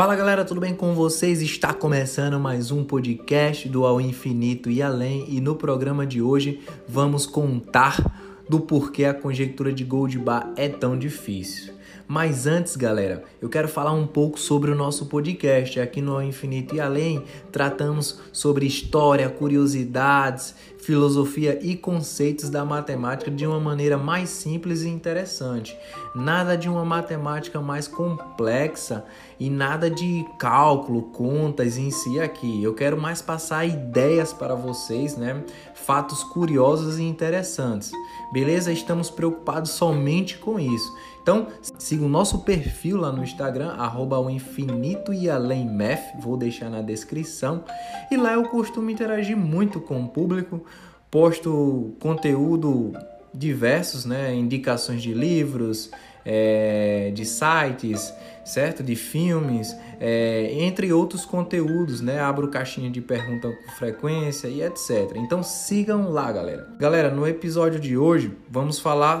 Fala galera, tudo bem com vocês? Está começando mais um podcast do Ao Infinito e Além e no programa de hoje vamos contar do porquê a conjectura de Goldbar é tão difícil. Mas antes, galera, eu quero falar um pouco sobre o nosso podcast. Aqui no Ao Infinito e Além, tratamos sobre história, curiosidades, filosofia e conceitos da matemática de uma maneira mais simples e interessante. Nada de uma matemática mais complexa e nada de cálculo, contas em si aqui. Eu quero mais passar ideias para vocês, né? Fatos curiosos e interessantes. Beleza? Estamos preocupados somente com isso. Então, siga o nosso perfil lá no Instagram, arroba o infinito e além math, vou deixar na descrição. E lá eu costumo interagir muito com o público, posto conteúdo diversos, né? Indicações de livros, é, de sites, certo? De filmes, é, entre outros conteúdos, né? Abro caixinha de pergunta com frequência e etc. Então sigam lá, galera. Galera, no episódio de hoje vamos falar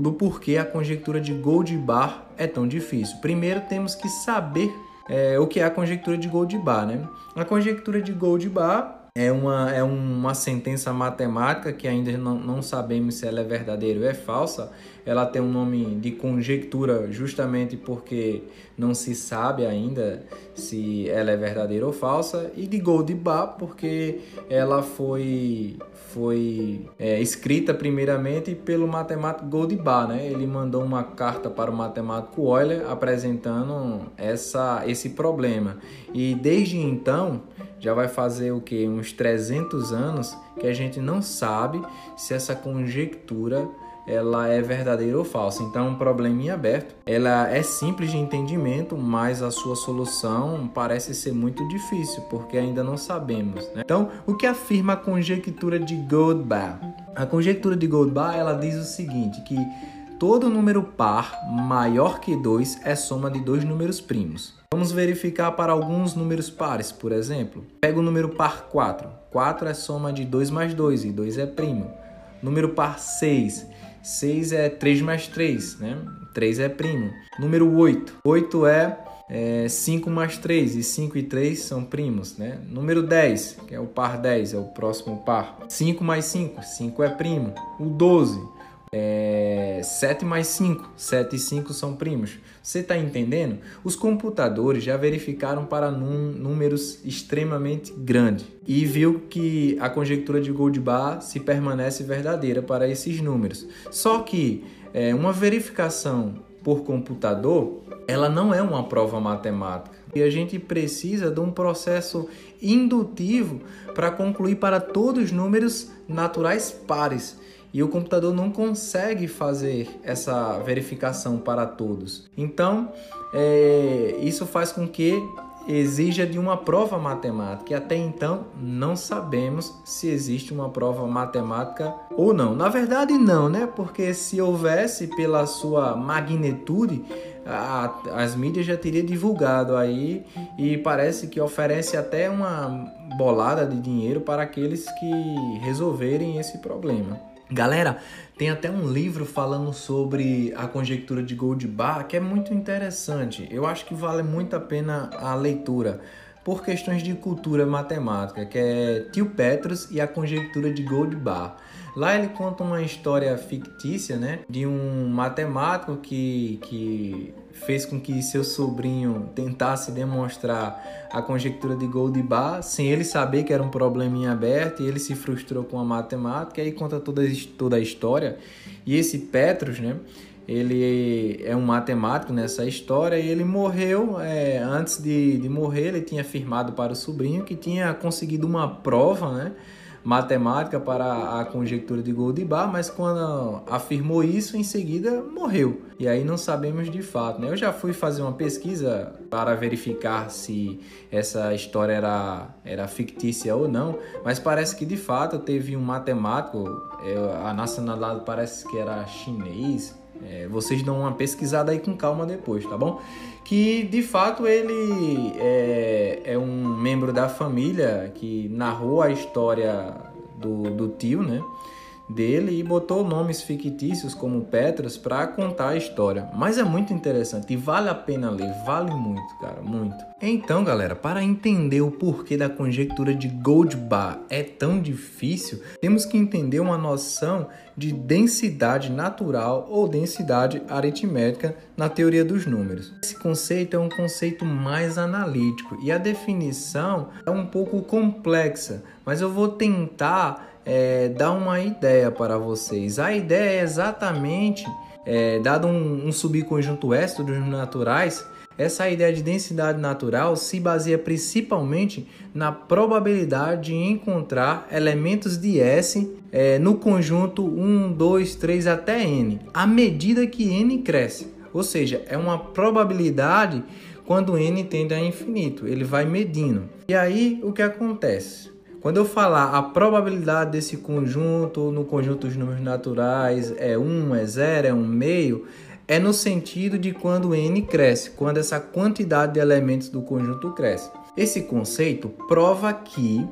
do porquê a conjectura de Goldbar é tão difícil. Primeiro temos que saber é, o que é a conjectura de Goldbar, né? A conjectura de Goldbar é uma, é uma sentença matemática que ainda não, não sabemos se ela é verdadeira ou é falsa. Ela tem um nome de conjectura justamente porque não se sabe ainda se ela é verdadeira ou falsa. E de Goldbar porque ela foi, foi é, escrita primeiramente pelo matemático Goldbar. Né? Ele mandou uma carta para o matemático Euler apresentando essa, esse problema. E desde então já vai fazer o que? Uns 300 anos que a gente não sabe se essa conjectura ela é verdadeira ou falsa. Então, um probleminha aberto. Ela é simples de entendimento, mas a sua solução parece ser muito difícil, porque ainda não sabemos. Né? Então, o que afirma a conjectura de Goldbar? A conjectura de Goldbar ela diz o seguinte, que todo número par maior que 2 é soma de dois números primos. Vamos verificar para alguns números pares, por exemplo. Pega o número par 4. 4 é soma de 2 mais 2 e 2 é primo. Número par 6. 6 é 3 mais 3, né? 3 é primo. Número 8. 8 é, é 5 mais 3 e 5 e 3 são primos, né? Número 10, que é o par 10, é o próximo par. 5 mais 5, 5 é primo. O 12 é, 7 mais 5, 7 e 5 são primos. Você está entendendo? Os computadores já verificaram para num, números extremamente grandes e viu que a conjectura de Goldbar se permanece verdadeira para esses números. Só que é, uma verificação por computador, ela não é uma prova matemática. E a gente precisa de um processo indutivo para concluir para todos os números naturais pares e o computador não consegue fazer essa verificação para todos. Então, é, isso faz com que exija de uma prova matemática e até então não sabemos se existe uma prova matemática ou não. Na verdade não, né? Porque se houvesse pela sua magnitude, a, as mídias já teriam divulgado aí e parece que oferece até uma bolada de dinheiro para aqueles que resolverem esse problema. Galera, tem até um livro falando sobre a conjectura de Goldbar que é muito interessante. Eu acho que vale muito a pena a leitura por questões de cultura matemática, que é Tio Petrus e a conjectura de Goldbar. Lá ele conta uma história fictícia, né, de um matemático que, que fez com que seu sobrinho tentasse demonstrar a conjectura de Goldbar sem ele saber que era um problema em aberto e ele se frustrou com a matemática e conta toda, toda a história. E esse Petrus, né, ele é um matemático nessa história e ele morreu é, antes de, de morrer ele tinha afirmado para o sobrinho que tinha conseguido uma prova né matemática para a conjectura de Goldbar, mas quando afirmou isso, em seguida morreu. E aí não sabemos de fato. Né? Eu já fui fazer uma pesquisa para verificar se essa história era, era fictícia ou não, mas parece que de fato teve um matemático, é, a nacionalidade parece que era chinês, é, vocês dão uma pesquisada aí com calma depois, tá bom? Que de fato ele é, é um membro da família que narrou a história do, do tio, né? dele e botou nomes fictícios como Petras para contar a história. Mas é muito interessante e vale a pena ler, vale muito, cara, muito. Então, galera, para entender o porquê da conjectura de Goldbach é tão difícil, temos que entender uma noção de densidade natural ou densidade aritmética na teoria dos números. Esse conceito é um conceito mais analítico e a definição é um pouco complexa, mas eu vou tentar é, dar uma ideia para vocês. A ideia é exatamente, é, dado um, um subconjunto S dos naturais, essa ideia de densidade natural se baseia principalmente na probabilidade de encontrar elementos de S é, no conjunto 1, 2, 3 até n, à medida que n cresce. Ou seja, é uma probabilidade quando n tende a infinito, ele vai medindo. E aí o que acontece? Quando eu falar a probabilidade desse conjunto no conjunto dos números naturais é 1, é 0, é 1 meio, é no sentido de quando n cresce, quando essa quantidade de elementos do conjunto cresce. Esse conceito prova que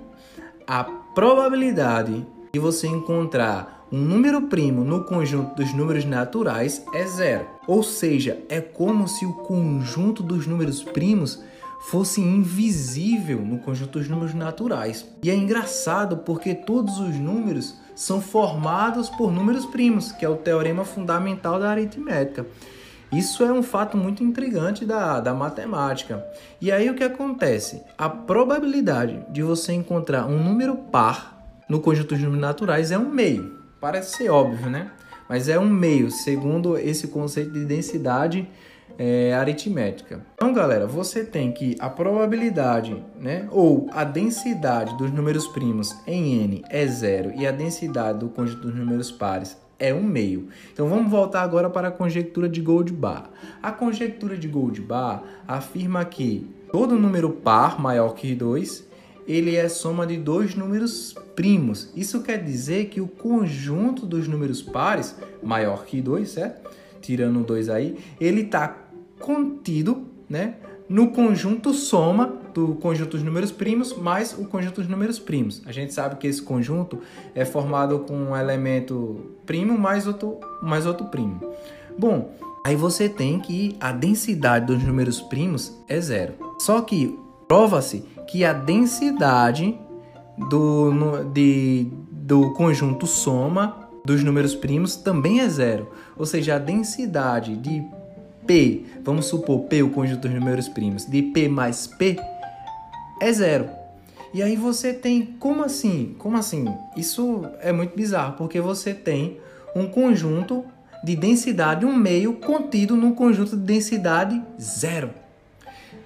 a probabilidade de você encontrar um número primo no conjunto dos números naturais é zero. Ou seja, é como se o conjunto dos números primos fosse invisível no conjunto dos números naturais. E é engraçado porque todos os números são formados por números primos, que é o teorema fundamental da aritmética. Isso é um fato muito intrigante da, da matemática. E aí o que acontece? A probabilidade de você encontrar um número par no conjunto dos números naturais é um meio. Parece ser óbvio, né? Mas é um meio, segundo esse conceito de densidade é, aritmética. Então, galera, você tem que a probabilidade, né, ou a densidade dos números primos em n é zero e a densidade do conjunto dos números pares é um meio. Então vamos voltar agora para a conjectura de Goldbach. A conjectura de Goldbach afirma que todo número par maior que 2 ele é soma de dois números primos. Isso quer dizer que o conjunto dos números pares maior que 2, certo? Tirando 2 aí, ele está contido né, no conjunto soma do conjunto dos números primos mais o conjunto dos números primos. A gente sabe que esse conjunto é formado com um elemento primo mais outro, mais outro primo. Bom, aí você tem que a densidade dos números primos é zero. Só que prova-se que a densidade do, de, do conjunto soma dos números primos também é zero. Ou seja, a densidade de P, vamos supor P, o conjunto dos números primos, de P mais P é zero. E aí você tem, como assim? Como assim? Isso é muito bizarro, porque você tem um conjunto de densidade um meio contido num conjunto de densidade zero.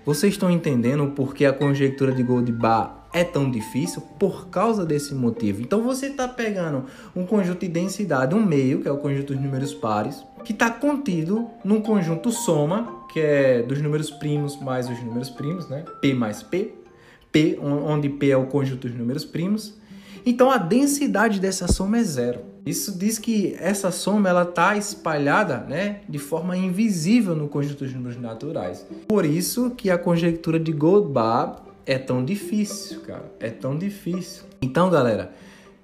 Vocês estão entendendo por que a conjectura de Goldbach é tão difícil por causa desse motivo. Então você está pegando um conjunto de densidade, um meio, que é o conjunto dos números pares, que está contido num conjunto soma, que é dos números primos mais os números primos, né? P mais P, P, onde P é o conjunto dos números primos. Então a densidade dessa soma é zero. Isso diz que essa soma ela está espalhada, né, de forma invisível no conjunto dos números naturais. Por isso que a conjectura de Goldbach é tão difícil, cara. É tão difícil. Então, galera,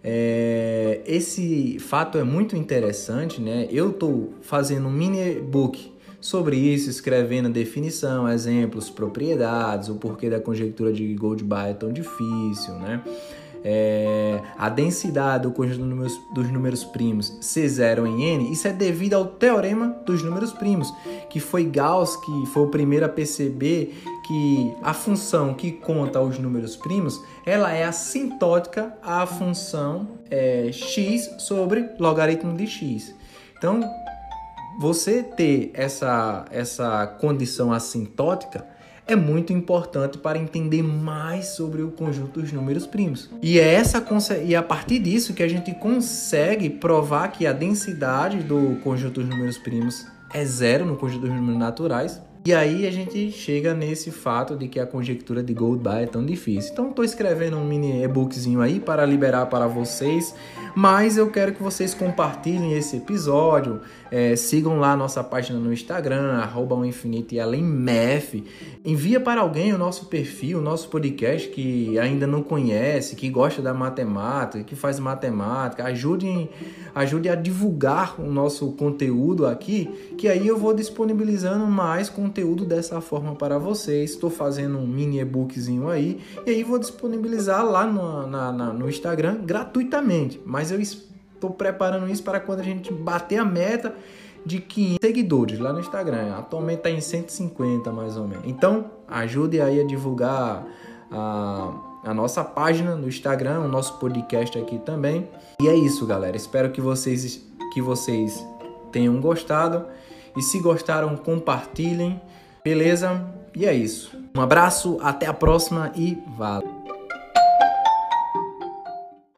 é, esse fato é muito interessante, né? Eu estou fazendo um mini book sobre isso, escrevendo definição, exemplos, propriedades, o porquê da conjectura de Goldbach é tão difícil, né? É, a densidade do conjunto dos números, dos números primos C0 em N, isso é devido ao teorema dos números primos, que foi Gauss que foi o primeiro a perceber que a função que conta os números primos, ela é assintótica à função é, x sobre logaritmo de x. Então, você ter essa, essa condição assintótica é muito importante para entender mais sobre o conjunto dos números primos. E é essa e a partir disso que a gente consegue provar que a densidade do conjunto dos números primos é zero no conjunto dos números naturais E aí a gente chega nesse fato de que a conjectura de Goldbar é tão difícil. Então estou escrevendo um mini e-bookzinho aí para liberar para vocês, mas eu quero que vocês compartilhem esse episódio, é, sigam lá nossa página no Instagram, arroba o infinito e além MEF. Envia para alguém o nosso perfil, o nosso podcast que ainda não conhece, que gosta da matemática, que faz matemática. Ajude, ajude a divulgar o nosso conteúdo aqui, que aí eu vou disponibilizando mais conteúdo dessa forma para vocês. Estou fazendo um mini e-bookzinho aí, e aí vou disponibilizar lá no, na, na, no Instagram gratuitamente. Mas eu estou preparando isso para quando a gente bater a meta de 500 seguidores lá no Instagram. Atualmente está em 150 mais ou menos. Então, ajude aí a divulgar a, a nossa página no Instagram, o nosso podcast aqui também. E é isso, galera. Espero que vocês que vocês tenham gostado e se gostaram, compartilhem. Beleza? E é isso. Um abraço, até a próxima e valeu.